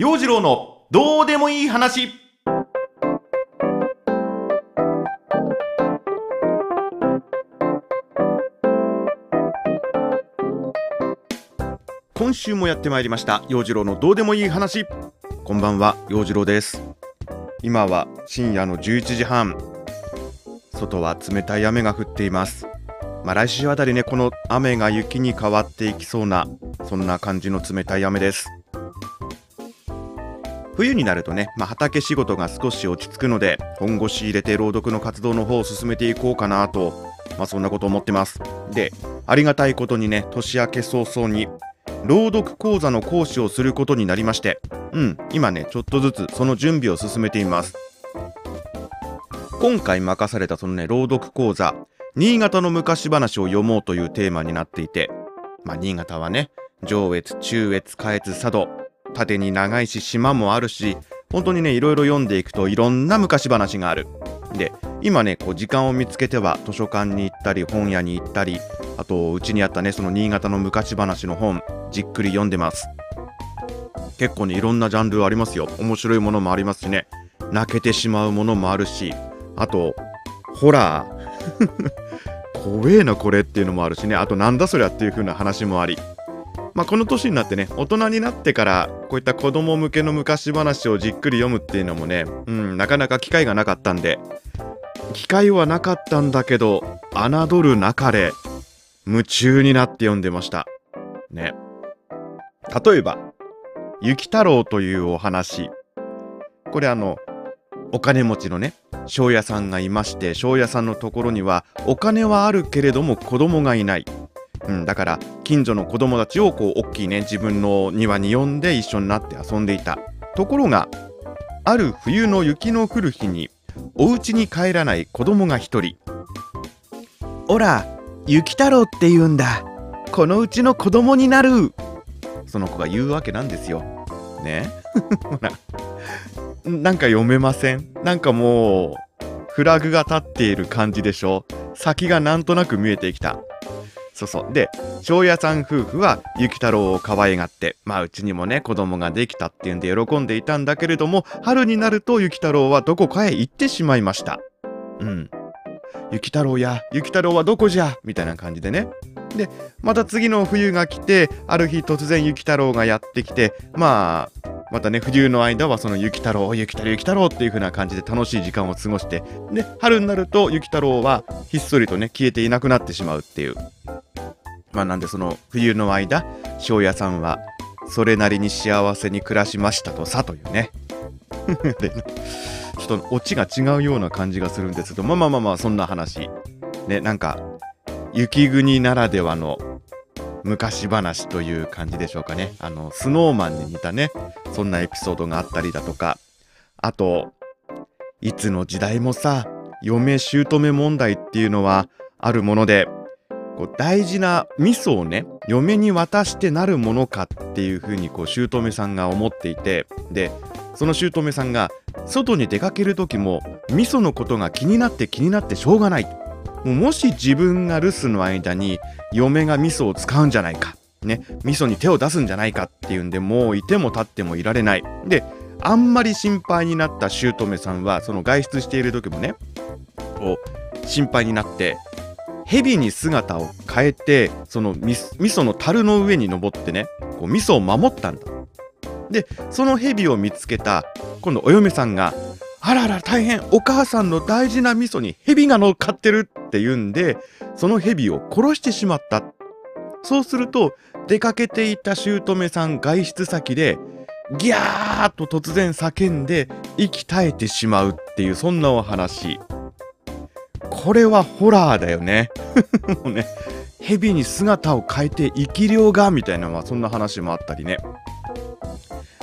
陽次郎のどうでもいい話。今週もやってまいりました陽次郎のどうでもいい話。こんばんは陽次郎です。今は深夜の11時半。外は冷たい雨が降っています。まあ来週あたりねこの雨が雪に変わっていきそうなそんな感じの冷たい雨です。冬になるとね、まあ、畑仕事が少し落ち着くので本腰入れて朗読の活動の方を進めていこうかなと、まあ、そんなこと思ってます。でありがたいことにね年明け早々に朗読講座の講師をすることになりましてうん今ねちょっとずつその準備を進めています。今回任されたそのね朗読講座新潟の昔話を読もうというテーマになっていてまあ新潟はね上越中越下越佐渡縦に長いし島もあるし本当にねいろいろ読んでいくといろんな昔話がある。で今ねこう時間を見つけては図書館に行ったり本屋に行ったりあとうちにあったねその新潟の昔話の本じっくり読んでます。結構ねいろんなジャンルありますよ。面白いものもありますしね。泣けてしまうものもあるしあとホラー。怖えなこれっていうのもあるしね。あとなんだそりゃっていう風な話もあり。まあ、この年になってね大人になってからこういった子供向けの昔話をじっくり読むっていうのもね、うん、なかなか機会がなかったんで機会はなかったんだけど侮るなかれ夢中になって読んでました。ね。例えば「雪太郎」というお話。これあのお金持ちのね庄屋さんがいまして庄屋さんのところにはお金はあるけれども子供がいない。うん、だから近所の子供たちをこう大きいね自分の庭に呼んで一緒になって遊んでいた。ところがある冬の雪の降る日にお家に帰らない子供が一人「おら雪太郎って言うんだ。このうちの子供になる」その子が言うわけなんですよ。ね？ほらなんか読めません？なんかもうフラグが立っている感じでしょ？先がなんとなく見えてきたそうそう。で、庄屋さん夫婦は雪太郎を可愛がって、まあうちにもね、子供ができたっていうんで喜んでいたんだけれども、春になると雪太郎はどこかへ行ってしまいました。うん。雪太郎や、雪太郎はどこじゃ？みたいな感じでね。で、また次の冬が来て、ある日突然雪太郎がやってきて、まあ、またね、冬の間はその雪太郎、雪太郎、雪太郎っていう風な感じで楽しい時間を過ごして、で、春になると雪太郎はひっそりとね、消えていなくなってしまうっていう。まあなんでその冬の間庄屋さんはそれなりに幸せに暮らしましたとさというね。でちょっとオチが違うような感じがするんですけどまあまあまあまあそんな話。ねなんか雪国ならではの昔話という感じでしょうかね。あのスノーマンに似たねそんなエピソードがあったりだとか。あといつの時代もさ嫁姑問題っていうのはあるものでこう大事な味噌をね嫁に渡してなるものかっていうふうにこう姑さんが思っていてでその姑さんが外に出かける時も味噌のことが気になって気になってしょうがない。ももし自分が留守の間に嫁が味噌を使うんじゃないか。ね味噌に手を出すんじゃないかっていうんでもういても立ってもいられない。であんまり心配になった姑さんはその外出している時もねこう心配になって蛇に姿を変えてその味噌の樽の上に登ってねこう味噌を守ったんだ。でその蛇を見つけた今度お嫁さんが「あらら大変お母さんの大事な味噌に蛇が乗っかってる」って言うんでその蛇を殺してしまった。そうすると出かけていた姑さん外出先でギャーッと突然叫んで息絶えてしまうっていうそんなお話。これはホラーだよね。もうね、蛇に姿を変えて生き量がみたいな、まあ、そんな話もあったりね。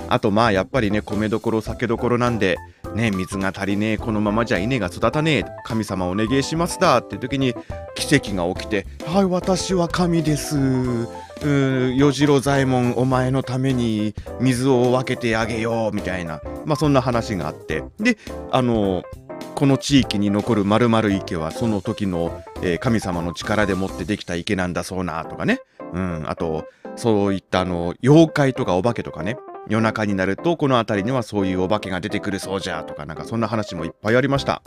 あとまあやっぱりね米どころ酒どころなんでね水が足りねえこのままじゃ稲が育たねえ神様お願いしますだって時に奇跡が起きて「はい私は神です」う与次郎左衛門お前のために水を分けてあげようみたいなまあそんな話があってであのこの地域に残る〇〇池はその時の、えー、神様の力でもってできた池なんだそうなとかね、うん、あとそういったあの妖怪とかお化けとかね。夜中になるとこの辺りにはそういうお化けが出てくるそうじゃとかなんかそんな話もいっぱいありました。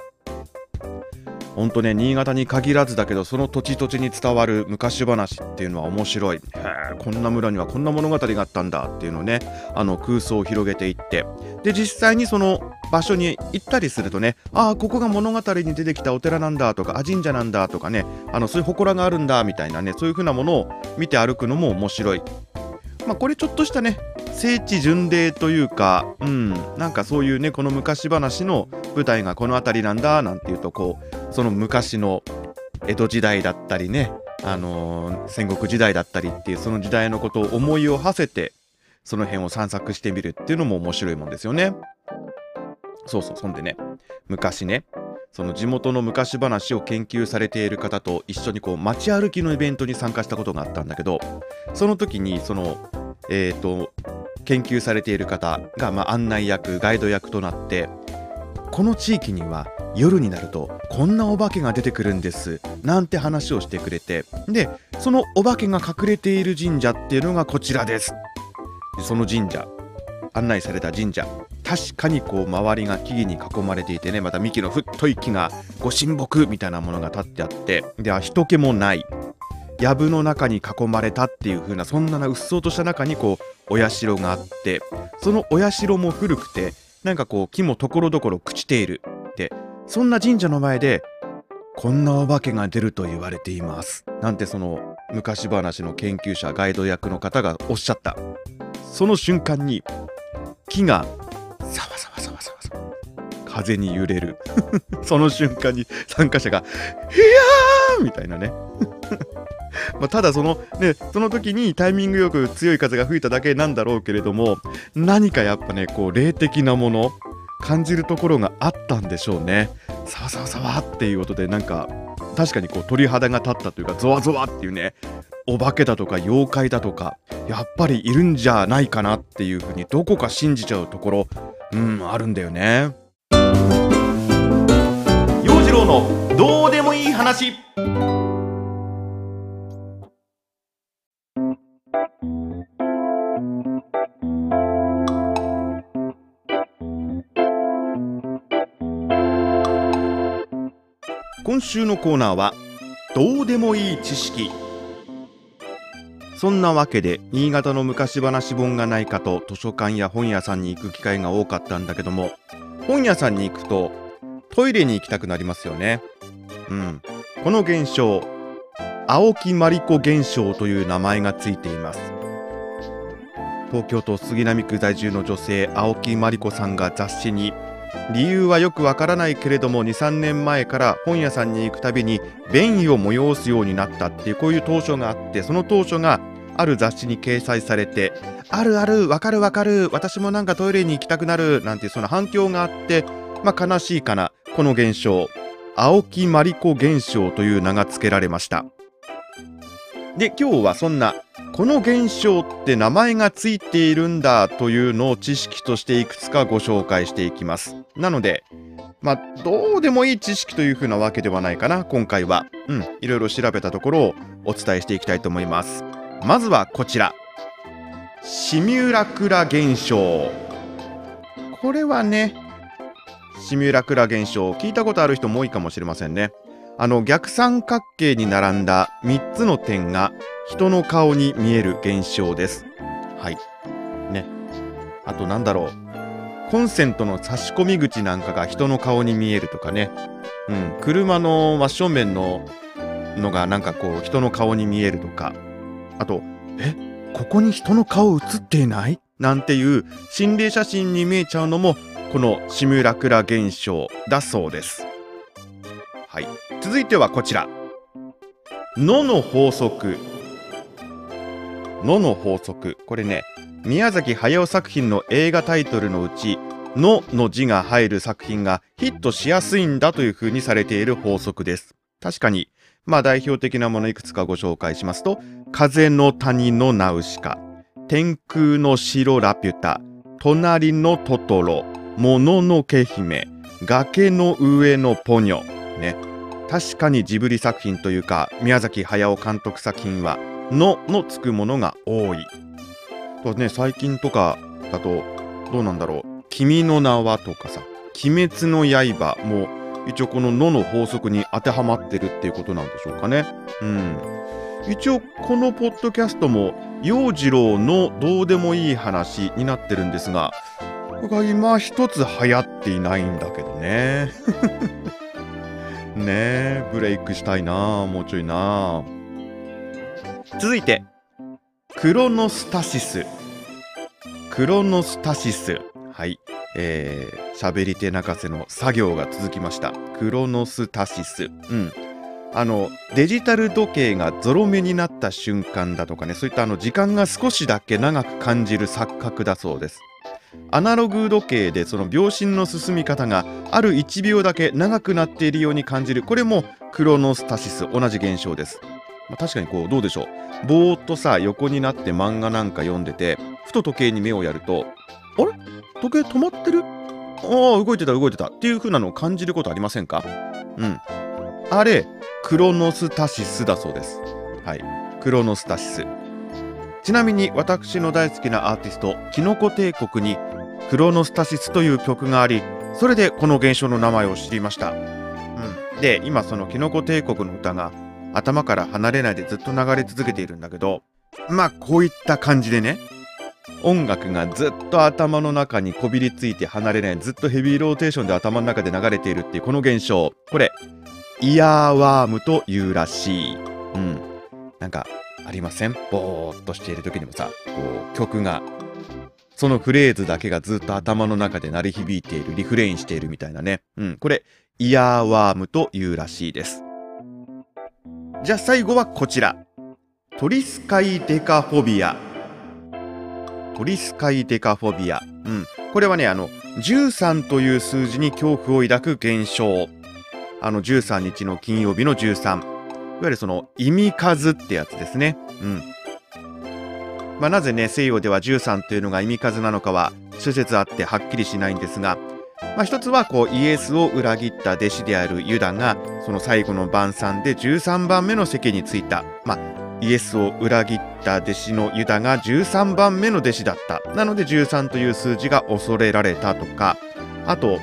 ほんとね新潟に限らずだけどその土地土地に伝わる昔話っていうのは面白い。こんな村にはこんな物語があったんだっていうのをねあの空想を広げていって。で実際にその場所に行ったりするとねああここが物語に出てきたお寺なんだとかあ神社なんだとかねあのそういう祠があるんだみたいなねそういう風なものを見て歩くのも面白い。まあこれちょっとしたね聖地巡礼というか、うん、なんかそういうねこの昔話の舞台がこの辺りなんだなんていうとこうその昔の江戸時代だったりね、あのー、戦国時代だったりっていうその時代のことを思いを馳せてその辺を散策してみるっていうのも面白いもんですよね。そうそうそんでね昔ねその地元の昔話を研究されている方と一緒にこう街歩きのイベントに参加したことがあったんだけどその時にそのえっ、ー、と研究されている方が、まあ、案内役ガイド役となってこの地域には夜になるとこんなお化けが出てくるんですなんて話をしてくれて。でそのお化けが隠れている神社っていうのがこちらです。その神社案内された神社確かにこう周りが木々に囲まれていてねまた幹の太い木がご神木みたいなものが立ってあってでは人気もない。藪の中に囲まれたっていう風なそんなうっそうとした中にこうお社があってそのお社も古くてなんかこう木もところどころ朽ちているってそんな神社の前でこんなお化けが出ると言われています。なんてその昔話の研究者ガイド役の方がおっしゃった。その瞬間に木がサワサワサワサワサワ風に揺れる。その瞬間に参加者が「ヒヤー!」みたいなね。ま、ただそのねその時にタイミングよく強い風が吹いただけなんだろうけれども何かやっぱねこう霊的なもの感じるところがあったんでしょうね。さわさわさわっていう音でなんか確かにこう鳥肌が立ったというかゾワゾワっていうねお化けだとか妖怪だとかやっぱりいるんじゃないかなっていうふうにどこか信じちゃうところうんあるんだよね。陽次郎のどうでもいい話。今週のコーナーはどうでもいい知識。そんなわけで新潟の昔話本がないかと図書館や本屋さんに行く機会が多かったんだけども本屋さんに行くとトイレに行きたくなりますよね。うん。この現象青木まりこ現象という名前がついています。東京都杉並区在住の女性青木まりこさんが雑誌に理由はよくわからないけれども23年前から本屋さんに行くたびに便意を催すようになったっていうこういう当初があってその当初がある雑誌に掲載されてあるあるわかるわかる私もなんかトイレに行きたくなるなんてその反響があってまあ悲しいかなこの現象。青木まりこ現象という名が付けられました。で今日はそんなこの現象って名前がついているんだというのを知識としていくつかご紹介していきます。なので、まあ、どうでもいい知識というふうなわけではないかな、今回は。うん、いろいろ調べたところをお伝えしていきたいと思います。まずはこちら。シミュラクラ現象。これはね、シミュラクラ現象、聞いたことある人も多いかもしれませんね。あの逆三角形に並んだ3つの点が人の顔に見える現象です。はい。ね。あとなんだろう。コンセントの差し込み口なんかが人の顔に見えるとかね。うん。車の真正面ののがなんかこう人の顔に見えるとか。あと、え？ここに人の顔映っていない？なんていう心霊写真に見えちゃうのもこのシミュラクラ現象だそうです。はい。続いてはこちら。のの法則。のの法則。これね、宮崎駿作品の映画タイトルのうち、のの字が入る作品がヒットしやすいんだというふうにされている法則です。確かに、まあ代表的なものいくつかご紹介しますと、風の谷のナウシカ、天空の城ラピュタ、隣のトトロ、もののけ姫、崖の上のポニョ、ね。確かにジブリ作品というか宮崎駿監督作品は「の」のつくものが多い。とね最近とかだとどうなんだろう「君の名は」とかさ「鬼滅の刃」も一応この「の」の法則に当てはまってるっていうことなんでしょうかね。うん。一応このポッドキャストも陽次郎のどうでもいい話になってるんですがここが今一つ流行っていないんだけどね。ねえブレイクしたいなもうちょいな。続いてクロノスタシス。クロノスタシス。はい。えー、喋り手泣かせの作業が続きました。クロノスタシス。うん。あのデジタル時計がゾロ目になった瞬間だとかねそういったあの時間が少しだけ長く感じる錯覚だそうです。アナログ時計でその秒針の進み方がある1秒だけ長くなっているように感じる。これもクロノスタシス同じ現象です、まあ、確かにこうどうでしょう。ぼーっとさ横になって漫画なんか読んでてふと時計に目をやるとあれ？時計止まってる？ああ動いてた動いてたっていう風なのを感じることありませんか？うん。あれクロノスタシスだそうです。はい。クロノスタシス。ちなみに私の大好きなアーティストキノコ帝国にクロノスタシスという曲がありそれでこの現象の名前を知りました、うん、で今そのキノコ帝国の歌が頭から離れないでずっと流れ続けているんだけどまあこういった感じでね音楽がずっと頭の中にこびりついて離れないずっとヘビーローテーションで頭の中で流れているっていうこの現象。これイヤーワームというらしい。うん。なんかありません？ぼーっとしている時にもさこう曲がそのフレーズだけがずっと頭の中で鳴り響いているリフレインしているみたいなね。うんこれイヤーワームというらしいです。じゃあ最後はこちら。トリスカイデカフォビア。トリスカイデカフォビア。うんこれはねあの13という数字に恐怖を抱く現象。あの13日の金曜日の13いわゆるその意味数ってやつですね。うん。まあ、なぜね、西洋では13というのが意味数なのかは諸説あってはっきりしないんですが、まあ、一つはこうイエスを裏切った弟子であるユダがその最後の晩餐で13番目の席に着いた。まあイエスを裏切った弟子のユダが13番目の弟子だった。なので13という数字が恐れられたとか、あと、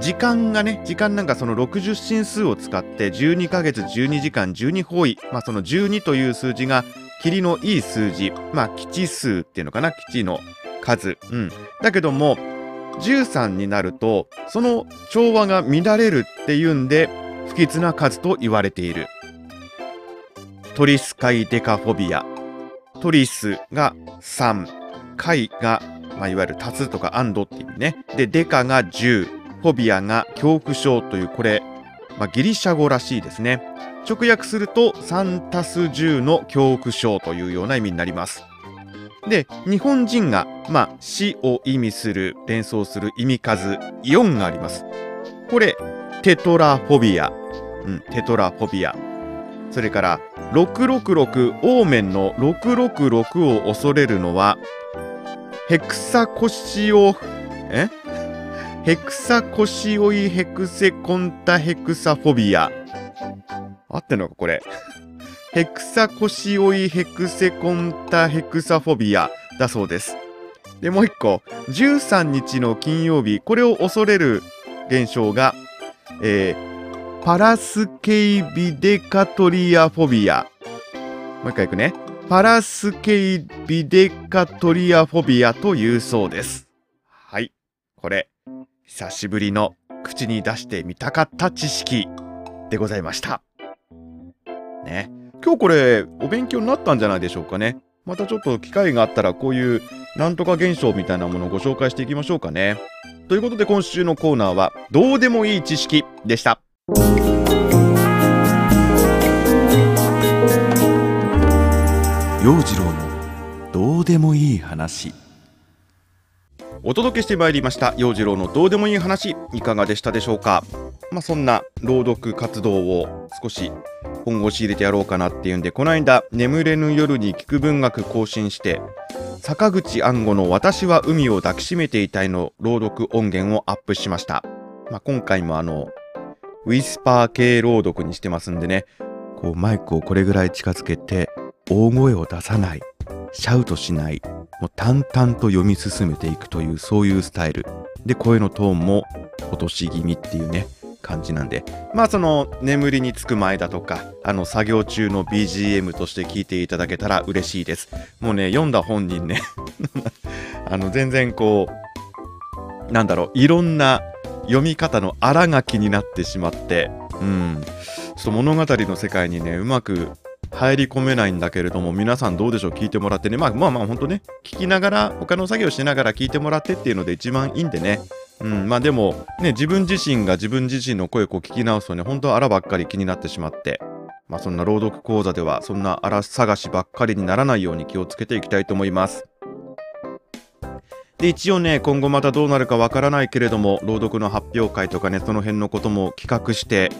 時間がね、時間なんかその60進数を使って12ヶ月12時間12方位、まあその12という数字が霧のいい数字、まあ基地数っていうのかな、基地の数。うん。だけども、13になると、その調和が乱れるっていうんで、不吉な数と言われている。トリスカイデカフォビア。トリスが3、カイが、まあ、いわゆる立つとか安堵っていう意味ね。で、デカが10、フォビアが恐怖症というこれ、まあ、ギリシャ語らしいですね直訳すると3たす10の恐怖症というような意味になります。で日本人が、まあ、死を意味する連想する意味数4があります。これテトラフォビア、うん、テトラフォビア。それから666オーメンの666を恐れるのはヘクサコシオえ？ヘクサコシオイヘクセコンタヘクサフォビア。ってんのかこれ。ヘクサコシオイヘクセコンタヘクサフォビアだそうです。で、もう一個。13日の金曜日、これを恐れる現象が、えー、パラスケイビデカトリアフォビア。もう一回いくね。パラスケイビデカトリアフォビアというそうです。はい。これ、久しぶりの口に出してみたかった知識でございました。ね。今日これお勉強になったんじゃないでしょうかね。またちょっと機会があったらこういうなんとか現象みたいなものをご紹介していきましょうかね。ということで今週のコーナーはどうでもいい知識でした。陽次郎のどうでもいい話。お届けしてまいりました陽次郎のどうでもいい話いかがでしたでしょうかまあそんな朗読活動を少し本腰入れてやろうかなっていうんでこの間眠れぬ夜に聞く文学更新して坂口安吾の私は海を抱きしめていたいの朗読音源をアップしました、まあ、今回もあのウィスパー系朗読にしてますんでねこうマイクをこれぐらい近づけて大声を出さないシャウトしないもう淡々と読み進めていくというそういうスタイル。で声のトーンも落とし気味っていうね感じなんで。まあその眠りにつく前だとかあの作業中の BGM として聞いていただけたら嬉しいです。もうね読んだ本人ね。あの全然こうなんだろういろんな読み方の荒書きになってしまってうん。ちょっと物語の世界にねうまく入り込めないんだけれども皆さんどうでしょう？聞いてもらってね。まあまあまあ本当ね。聞きながら他の作業しながら聞いてもらってっていうので一番いいんでね。うん。まあでもね自分自身が自分自身の声を聞き直すとね本当はあらばっかり気になってしまってまあそんな朗読講座ではそんなあら探しばっかりにならないように気をつけていきたいと思います。で一応ね今後またどうなるかわからないけれども朗読の発表会とかねその辺のことも企画して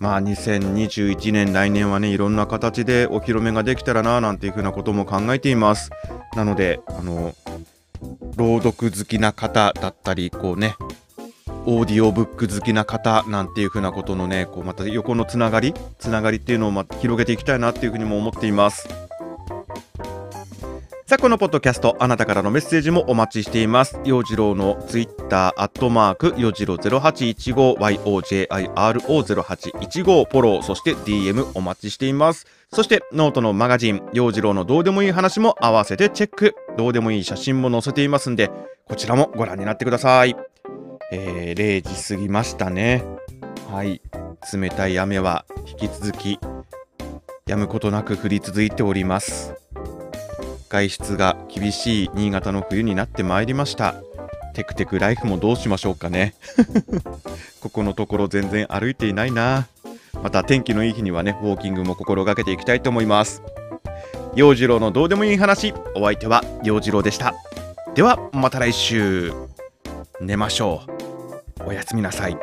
まあ2021年来年はねいろんな形でお披露目ができたらななんていうふうなことも考えています。なのであの朗読好きな方だったりこうねオーディオブック好きな方なんていうふうなことのねこうまた横のつながりつながりっていうのをま広げていきたいなっていうふうにも思っていますさあ、このポッドキャスト、あなたからのメッセージもお待ちしています。洋次郎のツイッター、アットマーク、洋次郎0815、YOJIRO0815、フォロー、そして DM お待ちしています。そして、ノートのマガジン、洋次郎のどうでもいい話も合わせてチェック。どうでもいい写真も載せていますんで、こちらもご覧になってください。えー、0時過ぎましたね。はい。冷たい雨は引き続き、止むことなく降り続いております。外出が厳しい新潟の冬になってまいりましたテクテクライフもどうしましょうかね ここのところ全然歩いていないなまた天気のいい日にはねウォーキングも心がけていきたいと思います。陽次郎のどうでもいい話お相手は陽次郎でした。ではまた来週。寝ましょう。おやすみなさい。